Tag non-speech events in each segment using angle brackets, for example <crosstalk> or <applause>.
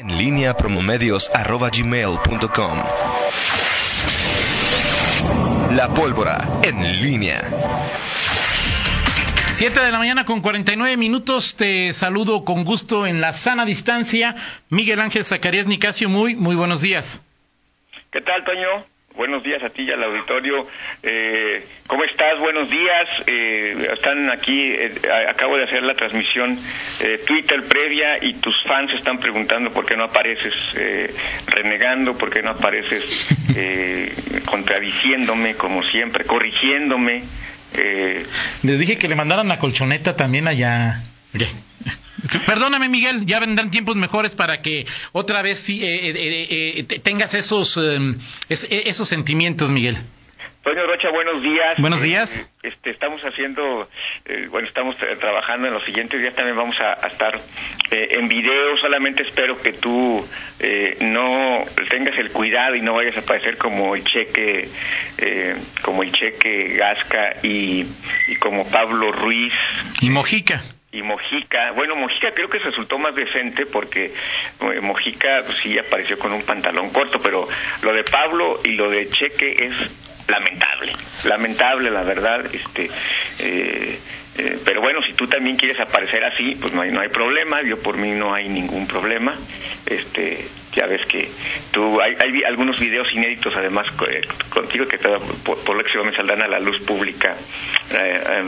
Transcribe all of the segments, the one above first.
En línea promomedios.com. La pólvora en línea. 7 de la mañana con 49 minutos. Te saludo con gusto en la sana distancia. Miguel Ángel Zacarías Nicasio, muy, muy buenos días. ¿Qué tal, Toño? Buenos días a ti y al auditorio. Eh, ¿Cómo estás? Buenos días. Eh, están aquí, eh, acabo de hacer la transmisión eh, Twitter previa y tus fans están preguntando por qué no apareces eh, renegando, por qué no apareces contradiciéndome como siempre, corrigiéndome. Les dije que le mandaran la colchoneta también allá. <laughs> Perdóname, Miguel, ya vendrán tiempos mejores para que otra vez sí, eh, eh, eh, tengas esos, em, esos sentimientos, Miguel. Toño Rocha, buenos días. Buenos días. este, estamos haciendo, bueno, estamos trabajando en los siguientes días, también vamos a, estar en video, solamente espero que tú no tengas el cuidado y no vayas a aparecer como el cheque, como el cheque Gasca y, y como Pablo Ruiz. Y Mojica y Mojica, bueno, Mojica creo que resultó más decente porque eh, Mojica pues, sí apareció con un pantalón corto, pero lo de Pablo y lo de Cheque es lamentable, lamentable la verdad, este, eh, eh, pero bueno, si tú también quieres aparecer así, pues no hay, no hay problema, yo por mí no hay ningún problema, este, ya ves que tú hay, hay algunos videos inéditos además eh, contigo que me saldrán a la luz pública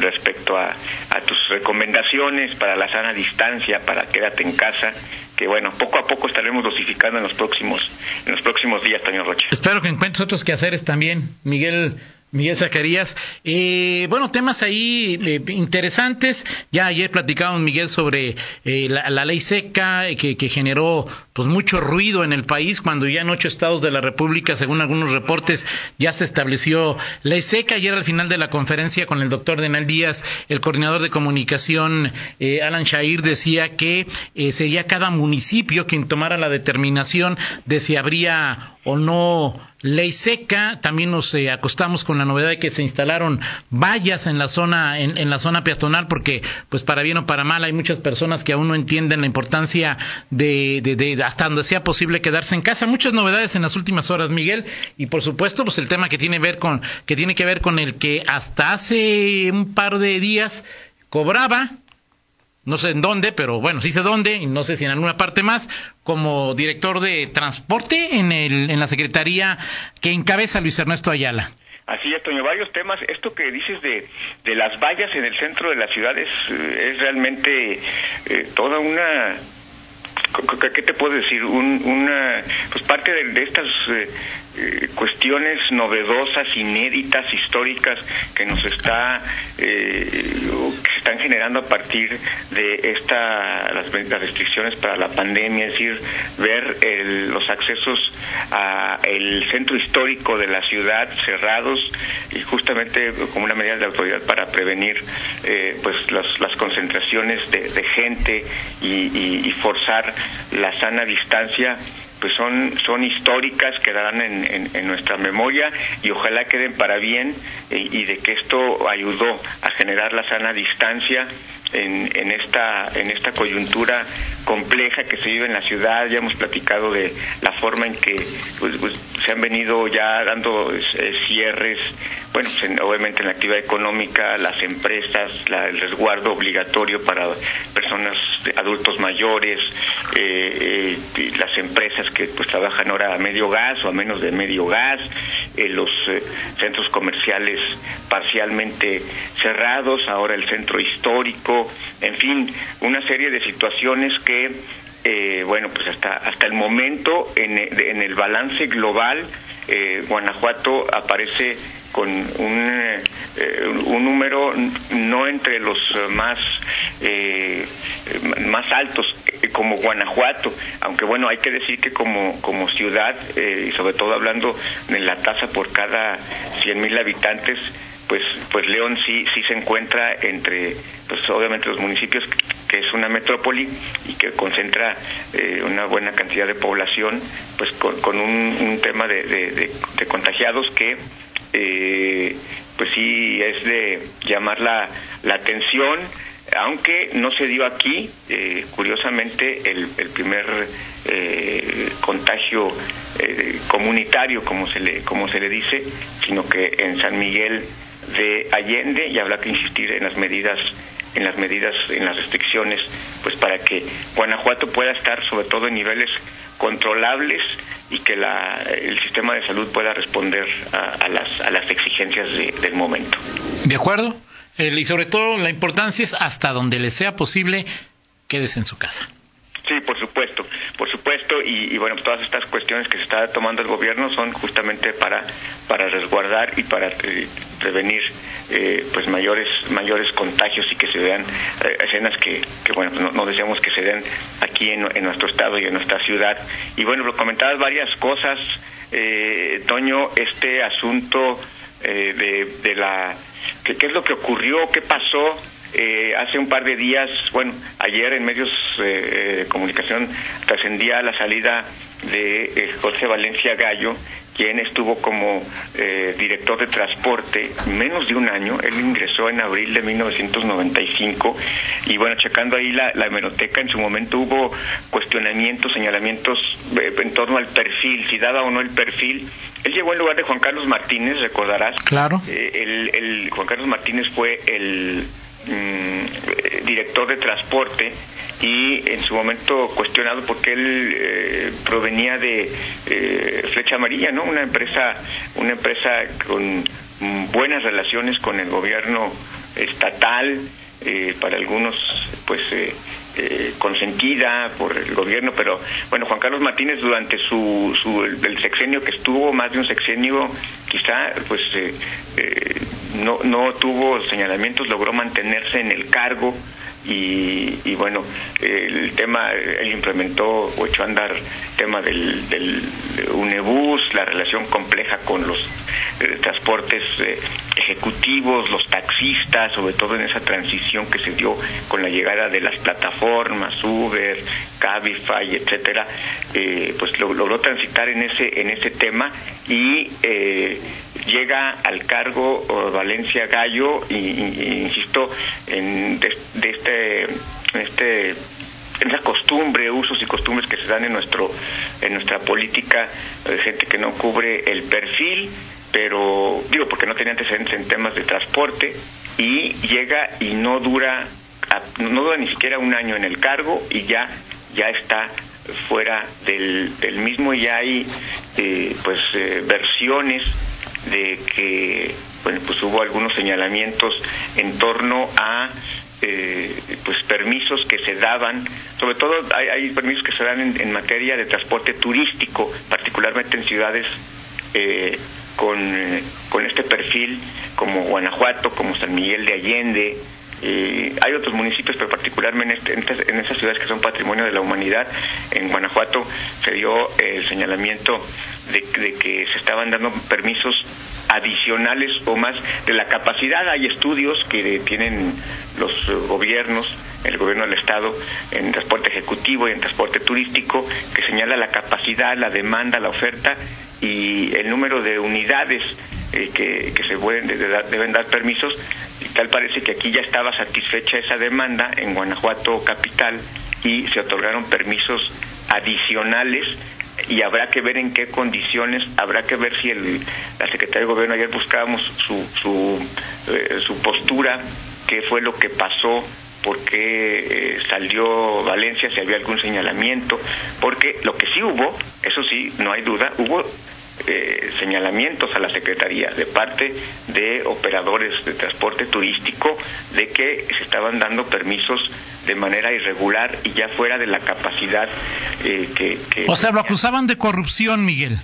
respecto a, a, tus recomendaciones para la sana distancia para quédate en casa que bueno poco a poco estaremos dosificando en los próximos en los días Toño Rocha. Espero que encuentres otros quehaceres también Miguel Miguel Zacarías. Eh, bueno, temas ahí eh, interesantes. Ya ayer platicábamos, Miguel, sobre eh, la, ley seca que, que, generó pues mucho ruido en el país cuando ya en ocho estados de la República, según algunos reportes, ya se estableció ley seca. Ayer al final de la conferencia con el doctor Denal Díaz, el coordinador de comunicación, Alan Shair, decía que sería cada municipio quien tomara la determinación de si habría o no ley seca. También nos eh, acostamos con la novedad de que se instalaron vallas en la zona en, en, la zona peatonal porque pues para bien o para mal hay muchas personas que aún no entienden la importancia de, de, de, hasta donde sea posible quedarse en casa. Muchas novedades en las últimas horas, Miguel, y por supuesto pues el tema que tiene ver con que tiene que ver con el que hasta hace un par de días cobraba no sé en dónde, pero bueno, sí sé dónde, y no sé si en alguna parte más, como director de transporte en, el, en la Secretaría que encabeza Luis Ernesto Ayala. Así es, Toño, varios temas. Esto que dices de, de las vallas en el centro de la ciudad es, es realmente eh, toda una ¿qué te puedo decir? una, pues parte de, estas eh, eh, cuestiones novedosas, inéditas, históricas que nos está eh, que se están generando a partir de esta las, restricciones para la pandemia, es decir, ver los accesos a el centro histórico de la ciudad cerrados y justamente como una medida de autoridad para prevenir pues las, las concentraciones de, gente y, y forzar la sana distancia pues son, son históricas, quedarán en, en, nuestra memoria y ojalá queden para bien eh, y de que esto ayudó generar la sana distancia en, en, esta, en esta coyuntura compleja que se vive en la ciudad. Ya hemos platicado de la forma en que pues, pues, se han venido ya dando eh, cierres, bueno, pues, obviamente en la actividad económica, las empresas, el resguardo obligatorio para personas, adultos mayores, eh, eh, las empresas que pues trabajan ahora a medio gas o a menos de medio gas, los centros comerciales parcialmente cerrados, ahora el centro histórico, en fin, una serie de situaciones que, eh, bueno, pues hasta, hasta el momento en, en el balance global, eh, Guanajuato aparece con un, eh, un número no entre los más eh, más altos como Guanajuato, aunque bueno hay que decir que como como ciudad y sobre todo hablando de la tasa por cada 100.000 habitantes pues pues León sí sí se encuentra entre pues obviamente los municipios que es una metrópoli y que concentra eh, una buena cantidad de población pues con, un, tema de, contagiados que eh, pues sí es de llamar la, la atención aunque no se dio aquí, eh, curiosamente, el, primer eh, contagio eh, comunitario, como se, le, como se le dice, sino que en San Miguel de Allende, y habrá que insistir en las medidas en las medidas, en las restricciones, pues para que Guanajuato pueda estar sobre todo en niveles controlables y que la, el sistema de salud pueda responder a, las, a las exigencias del momento. ¿De acuerdo? y sobre todo la importancia es hasta donde le sea posible, quédese en su casa. Supuesto, por supuesto, y, bueno, todas estas cuestiones que se está tomando el gobierno son justamente para para resguardar y para eh, prevenir eh, pues mayores mayores contagios y que se vean eh, escenas que, que bueno pues no, deseamos que se den aquí en, nuestro estado y en nuestra ciudad. Y bueno lo comentabas varias cosas Toño este asunto de, de la qué es lo que ocurrió qué pasó eh, hace un par de días, bueno, ayer en medios eh, de comunicación trascendía la salida de eh, José Valencia Gallo, quien estuvo como director de transporte menos de un año. Él ingresó en abril de 1995 y bueno, checando ahí la, la hemeroteca, en su momento hubo cuestionamientos, señalamientos en torno al perfil, si daba o no el perfil. Él llegó en lugar de Juan Carlos Martínez, recordarás. Claro. el Juan Carlos Martínez fue el Mm, director de transporte y en su momento cuestionado porque él eh, provenía de eh, Flecha Amarilla, ¿no? Una empresa, una empresa con buenas relaciones con el gobierno estatal, eh, para algunos, pues consentida por el gobierno, pero bueno, Juan Carlos Martínez durante su, su el, sexenio que estuvo, más de un sexenio, quizá pues no, no tuvo señalamientos, logró mantenerse en el cargo y, bueno, el tema, él implementó o echó a andar el tema del, del UNEBUS, la relación compleja con los eh, transportes eh, ejecutivos, los taxistas, sobre todo en esa transición que se dio con la llegada de las plataformas, Uber, Cabify, etcétera, eh, pues logró transitar en ese, en ese tema y llega al cargo Valencia Gallo y, insisto en de, este este en esa costumbre, usos y costumbres que se dan en nuestro en nuestra política, de gente que no cubre el perfil, pero digo porque no tenía antecedentes en temas de transporte y llega y no dura no dura ni siquiera un año en el cargo y ya ya está fuera del, del mismo y hay eh, pues eh, versiones de que bueno, pues hubo algunos señalamientos en torno a eh, pues permisos que se daban, sobre todo hay, permisos que se dan en, materia de transporte turístico, particularmente en ciudades eh, con, con este perfil como Guanajuato, como San Miguel de Allende, hay otros municipios, pero particularmente en, en, esas ciudades que son patrimonio de la humanidad, en Guanajuato se dio el señalamiento de, que se estaban dando permisos adicionales o más de la capacidad. Hay estudios que tienen los gobiernos, el gobierno del Estado, en transporte ejecutivo y en transporte turístico, que señala la capacidad, la demanda, la oferta y el número de unidades eh, que, se pueden, deben dar permisos. Y tal parece que aquí ya estaba satisfecha esa demanda en Guanajuato capital y se otorgaron permisos adicionales y habrá que ver en qué condiciones, habrá que ver si el, la Secretaría de Gobierno, ayer buscábamos su, su, eh, su postura, qué fue lo que pasó, por qué eh, salió Valencia, si había algún señalamiento, porque lo que sí hubo, eso sí, no hay duda, hubo eh, señalamientos a la Secretaría de parte de operadores de transporte turístico de que se estaban dando permisos de manera irregular y ya fuera de la capacidad eh, que, O sea, lo acusaban de corrupción, Miguel,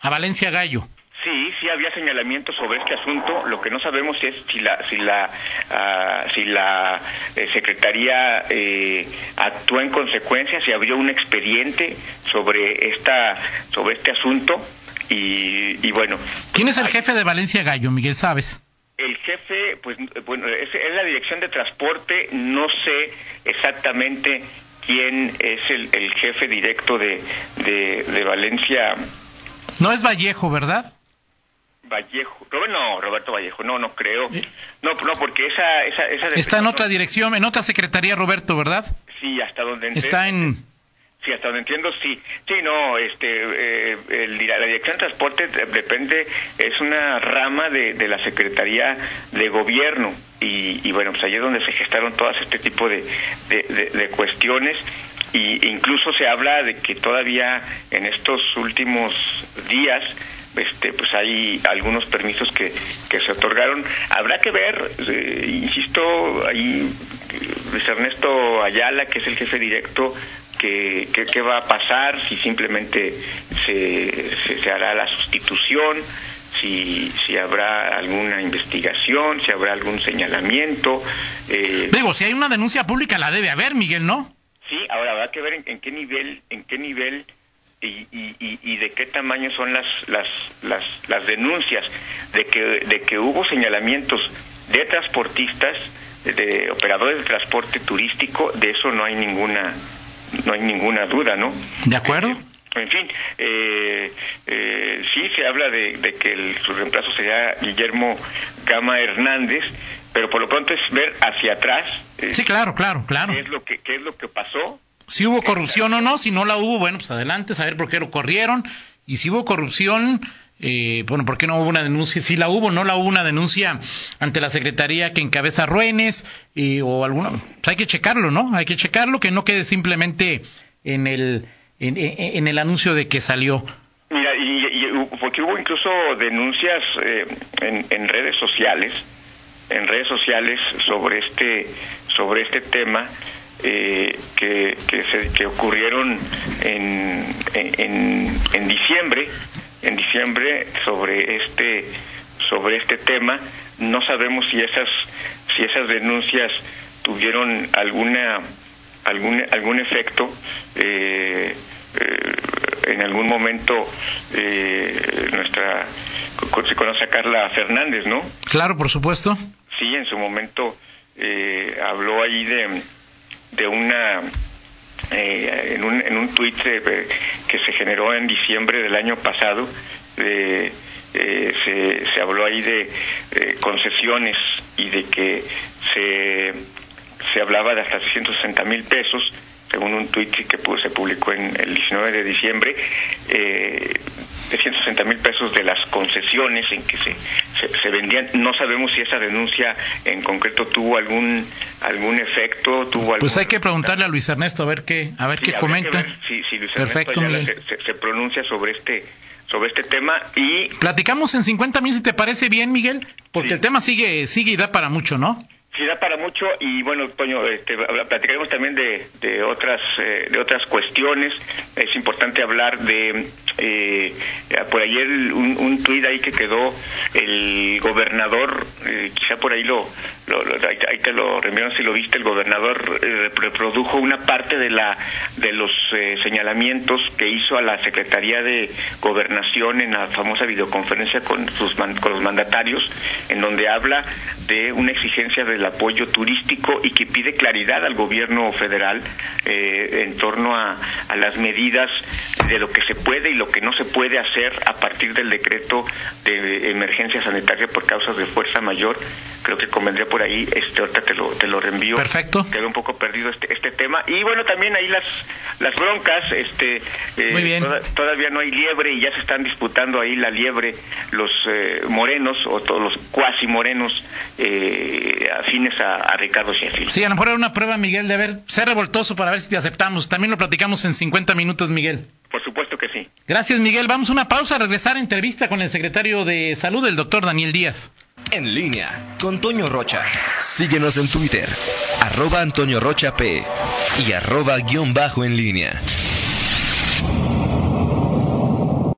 a Valencia Gallo. Sí, sí había señalamientos sobre este asunto. Lo que no sabemos es si la si la ah, si la eh, secretaría eh, actuó en consecuencia, si abrió un expediente sobre esta sobre este asunto y, bueno. ¿Quién es el jefe de Valencia Gallo, Miguel, sabes? El jefe, pues bueno, es, la dirección de transporte, no sé exactamente quién es el, jefe directo de, de, Valencia. No es Vallejo, ¿verdad? Vallejo, no, Roberto Vallejo, no, no creo. No, no, porque esa, esa, esa Está en otra dirección, en otra secretaría, Roberto, ¿verdad? Sí, hasta donde Está en Sí, hasta donde entiendo, sí. Sí, no, este, eh, la Dirección de Transporte depende, es una rama de, la Secretaría de Gobierno y, bueno, pues allí es donde se gestaron todas este tipo de, de, cuestiones y incluso se habla de que todavía en estos últimos días este, pues hay algunos permisos que, que se otorgaron. Habrá que ver, eh, insisto, ahí Luis Ernesto Ayala, que es el jefe directo qué, qué, va a pasar, si simplemente se, se, hará la sustitución, si, si habrá alguna investigación, si habrá algún señalamiento. Eh, Digo, si hay una denuncia pública la debe haber, Miguel, ¿no? Sí, ahora habrá que ver en, qué nivel, en qué nivel y, y, y, de qué tamaño son las, las, las, las denuncias de que, de que hubo señalamientos de transportistas, de operadores de transporte turístico, de eso no hay ninguna no hay ninguna duda, ¿no? De acuerdo. Eh, en fin, eh, eh, sí se habla de, que el, su reemplazo sería Guillermo Gama Hernández, pero por lo pronto es ver hacia atrás. sí, claro, claro, claro. ¿Qué es lo que, qué es lo que pasó? Si hubo corrupción o no, si no la hubo, bueno, pues adelante, saber por qué lo corrieron. Y si hubo corrupción, eh, bueno, ¿por qué no hubo una denuncia? Si la hubo, no la hubo una denuncia ante la Secretaría que encabeza Ruenes o alguna. Pues hay que checarlo, ¿no? Hay que checarlo, que no quede simplemente en el, en, el anuncio de que salió. Mira, y, porque hubo incluso denuncias eh, en, en redes sociales, en redes sociales sobre este, sobre este tema. Eh, que, que, se, que ocurrieron en, en, en diciembre en diciembre sobre este sobre este tema. No sabemos si esas si esas denuncias tuvieron alguna algún algún efecto. Eh, eh, en algún momento eh, nuestra se conoce a Carla Fernández, ¿no? Claro, por supuesto. Sí, en su momento habló ahí de de una eh, en un, en un tuit eh, que se generó en diciembre del año pasado, eh, se, se habló ahí de concesiones y de que se, se hablaba de hasta 660 mil pesos según un tuit que se publicó en el 19 de diciembre, eh, de 160 mil pesos de las concesiones en que se, se, vendían. No sabemos si esa denuncia en concreto tuvo algún algún efecto, tuvo Pues hay que preguntarle a Luis Ernesto a ver qué a ver qué comenta. si, Luis Ernesto se, pronuncia sobre este sobre este tema y platicamos en 50 mil si te parece bien Miguel porque el tema sigue sigue y da para mucho no Sí, da para mucho y bueno, Toño, este, platicaremos también de, de otras eh, de otras cuestiones. Es importante hablar de eh, por ayer un, tuit ahí que quedó el gobernador, eh, quizá por ahí lo, lo, ahí te lo reenviaron si lo viste, el gobernador eh, reprodujo una parte de la de los señalamientos que hizo a la Secretaría de Gobernación en la famosa videoconferencia con sus con los mandatarios, en donde habla de una exigencia de la apoyo turístico y que pide claridad al gobierno federal eh, en torno a, a, las medidas de lo que se puede y lo que no se puede hacer a partir del decreto de emergencia sanitaria por causas de fuerza mayor. Creo que convendría por ahí, este, ahorita te lo, te lo reenvío. Perfecto. Quedó un poco perdido este, este tema. Y bueno, también ahí las, las broncas, este, eh, todavía no hay liebre y ya se están disputando ahí la liebre los eh, morenos o todos los cuasi morenos eh, afines a, Ricardo Sheffield. Sí, a lo mejor era una prueba, Miguel, de ver, ser revoltoso para ver si te aceptamos. También lo platicamos en 50 minutos, Miguel. Por supuesto que sí. Gracias, Miguel. Vamos a una pausa, a regresar a entrevista con el secretario de Salud, el doctor Daniel Díaz. En línea con Toño Rocha. Síguenos en Twitter, arroba Antonio Rocha P y arroba guion bajo en línea.